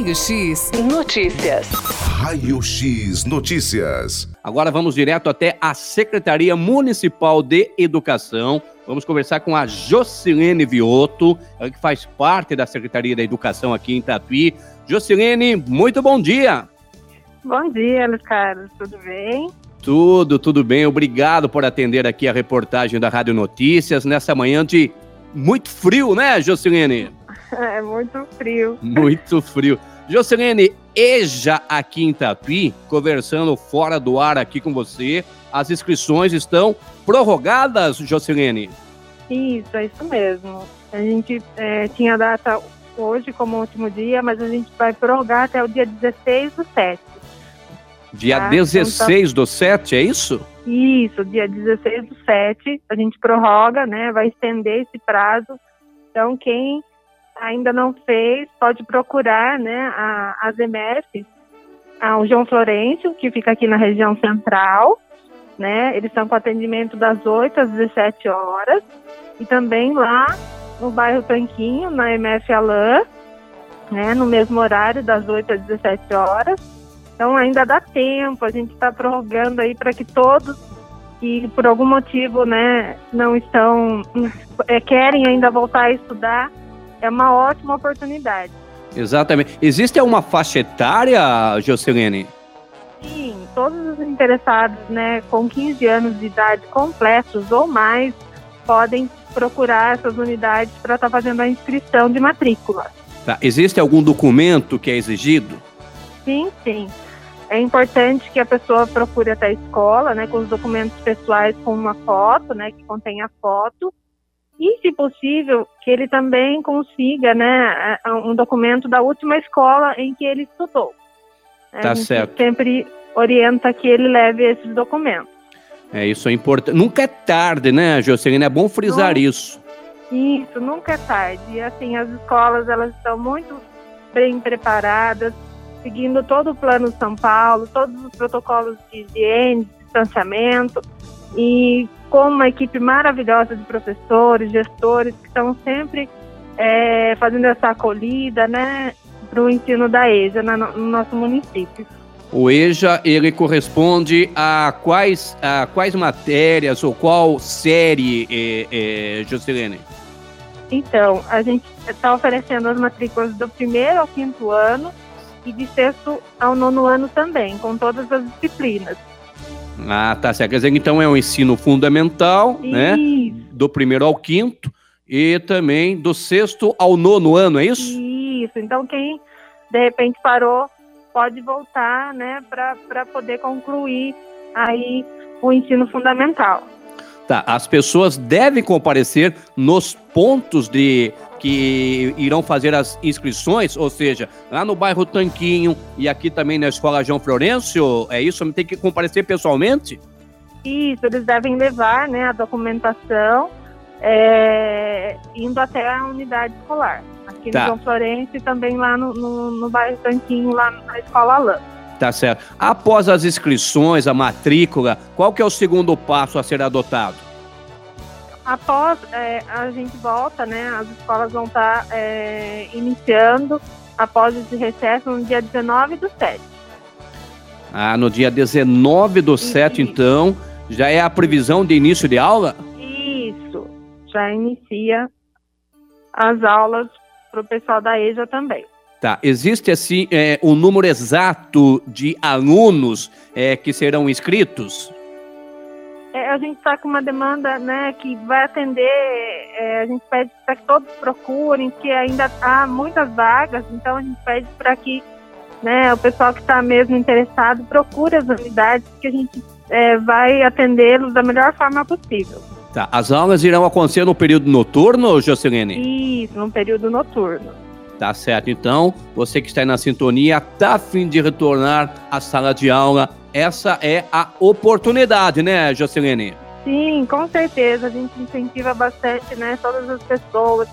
Raio X Notícias. Raio X Notícias. Agora vamos direto até a Secretaria Municipal de Educação. Vamos conversar com a Jocilene Vioto, ela que faz parte da Secretaria da Educação aqui em Tatuí. Jocilene, muito bom dia. Bom dia, Luiz Carlos, tudo bem? Tudo, tudo bem. Obrigado por atender aqui a reportagem da Rádio Notícias nessa manhã de muito frio, né, Jocilene? É muito frio. Muito frio. Jocilene, Eja aqui em Tatuí, conversando fora do ar aqui com você. As inscrições estão prorrogadas, Jocilene? Isso, é isso mesmo. A gente é, tinha data hoje como último dia, mas a gente vai prorrogar até o dia 16 do 7. Dia tá? 16 então, do 7, é isso? Isso, dia 16 do 7, a gente prorroga, né? Vai estender esse prazo. Então, quem ainda não fez, pode procurar né, a, as EMF, o João Florencio, que fica aqui na região central, né? Eles estão com atendimento das 8 às 17 horas. E também lá no bairro Tanquinho, na MF Alain, né? No mesmo horário, das 8 às 17 horas. Então ainda dá tempo, a gente está prorrogando aí para que todos que por algum motivo né, não estão, é, querem ainda voltar a estudar, é uma ótima oportunidade. Exatamente. Existe uma faixa etária, Jocelene? Sim, todos os interessados né, com 15 anos de idade completos ou mais podem procurar essas unidades para estar tá fazendo a inscrição de matrícula. Tá. Existe algum documento que é exigido? Sim, sim. É importante que a pessoa procure até a escola, né, com os documentos pessoais com uma foto, né, que contém a foto, e, se possível, que ele também consiga né, um documento da última escola em que ele estudou. Tá a gente certo. sempre orienta que ele leve esses documentos. É, isso é importante. Nunca é tarde, né, Jocelyn? É bom frisar isso. Isso, nunca é tarde. E, assim, as escolas, elas estão muito bem preparadas, seguindo todo o plano São Paulo, todos os protocolos de higiene, de distanciamento, e com uma equipe maravilhosa de professores, gestores, que estão sempre é, fazendo essa acolhida, né, para o ensino da EJA no, no nosso município. O EJA, ele corresponde a quais, a quais matérias ou qual série, é, é, Jocelene? Então, a gente está oferecendo as matrículas do primeiro ao quinto ano e de sexto ao nono ano também, com todas as disciplinas. Ah, tá certo. Quer dizer, então é um ensino fundamental, né? isso. né? Do primeiro ao quinto e também do sexto ao nono ano, é isso? Isso. Então, quem de repente parou pode voltar, né, para poder concluir aí o ensino fundamental. Tá, as pessoas devem comparecer nos pontos de que irão fazer as inscrições, ou seja, lá no bairro Tanquinho e aqui também na Escola João Florencio, é isso? Tem que comparecer pessoalmente? Isso, eles devem levar né, a documentação é, indo até a unidade escolar. Aqui tá. no João Florencio e também lá no, no, no bairro Tanquinho, lá na Escola Alain. Tá certo. Após as inscrições, a matrícula, qual que é o segundo passo a ser adotado? Após é, a gente volta, né? As escolas vão estar tá, é, iniciando após esse recesso no dia 19 do 7. Ah, no dia 19 do 7, então, já é a previsão de início de aula? Isso, já inicia as aulas para o pessoal da EJA também. Tá. Existe, assim, é, um número exato de alunos é, que serão inscritos? A gente está com uma demanda né, que vai atender, é, a gente pede para que todos procurem, que ainda há muitas vagas, então a gente pede para que né, o pessoal que está mesmo interessado procure as unidades, que a gente é, vai atendê-los da melhor forma possível. Tá. As aulas irão acontecer no período noturno, Jocelene? Isso, no período noturno. Tá certo. Então, você que está aí na sintonia, está a fim de retornar à sala de aula, essa é a oportunidade, né, Jocelene? Sim, com certeza. A gente incentiva bastante, né, todas as pessoas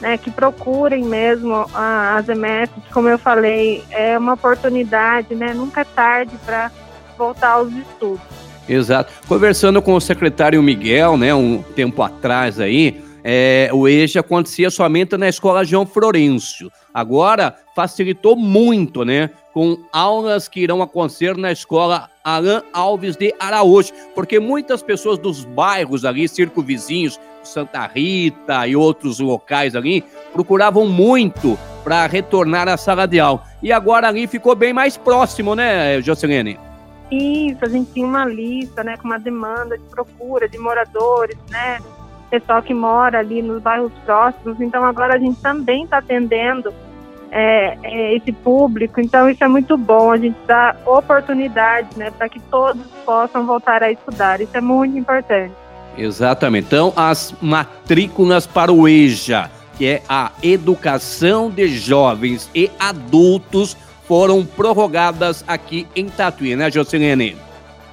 né, que procurem mesmo as EMFs, como eu falei, é uma oportunidade, né? Nunca é tarde para voltar aos estudos. Exato. Conversando com o secretário Miguel, né, um tempo atrás aí, é, o EJA acontecia somente na escola João Florencio. Agora facilitou muito, né? Com aulas que irão acontecer na escola Alain Alves de Araújo, porque muitas pessoas dos bairros ali, circunvizinhos, Santa Rita e outros locais ali, procuravam muito para retornar à sala de aula. E agora ali ficou bem mais próximo, né, Jocelene? Isso, a gente tinha uma lista, né, com uma demanda de procura de moradores, né, pessoal que mora ali nos bairros próximos. Então agora a gente também está atendendo é, é, esse público. Então isso é muito bom. A gente dá oportunidades, né, para que todos possam voltar a estudar. Isso é muito importante. Exatamente. Então as matrículas para o EJA, que é a Educação de Jovens e Adultos foram prorrogadas aqui em Tatuí, né, Jocelene?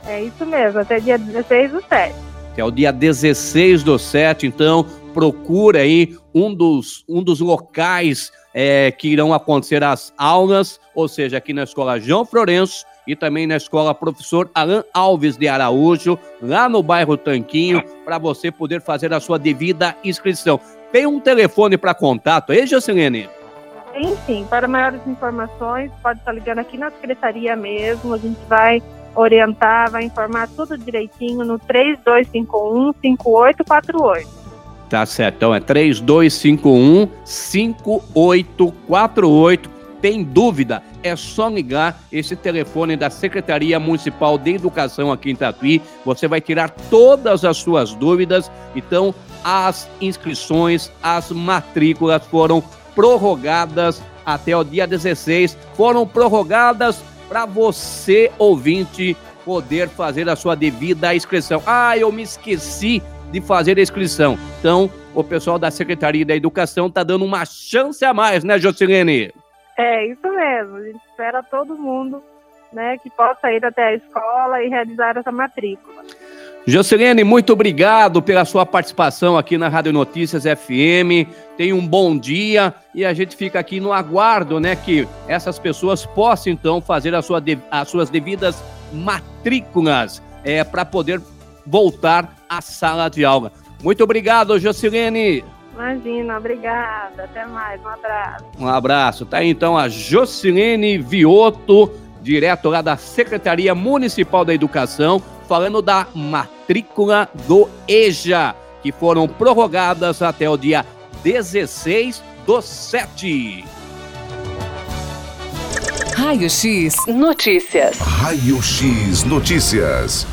É isso mesmo, até dia 16 do 7. Até o dia 16 do 7, então procura aí um dos, um dos locais é, que irão acontecer as aulas, ou seja, aqui na Escola João Florenço e também na Escola Professor Alain Alves de Araújo, lá no bairro Tanquinho, para você poder fazer a sua devida inscrição. Tem um telefone para contato aí, Jocelene? Enfim, para maiores informações, pode estar ligando aqui na secretaria mesmo, a gente vai orientar, vai informar tudo direitinho no 3251 5848. Tá certo, então é 3251 5848. Tem dúvida? É só ligar esse telefone da Secretaria Municipal de Educação aqui em Tatuí. Você vai tirar todas as suas dúvidas. Então, as inscrições, as matrículas foram prorrogadas até o dia 16. Foram prorrogadas para você, ouvinte, poder fazer a sua devida inscrição. Ah, eu me esqueci de fazer a inscrição. Então, o pessoal da Secretaria da Educação está dando uma chance a mais, né, Jocilene? É, isso mesmo. A gente espera todo mundo né, que possa ir até a escola e realizar essa matrícula. Jocelene, muito obrigado pela sua participação aqui na Rádio Notícias FM. Tenha um bom dia e a gente fica aqui no aguardo, né, que essas pessoas possam então fazer a sua as suas devidas matrículas é, para poder voltar à sala de aula. Muito obrigado, Jocelene. Imagina, obrigada. Até mais, um abraço. Um abraço. Tá aí então a Jocelene Vioto, direto lá da Secretaria Municipal da Educação falando da matrícula do EJA, que foram prorrogadas até o dia 16 do 7. Raio X Notícias. Raio X Notícias.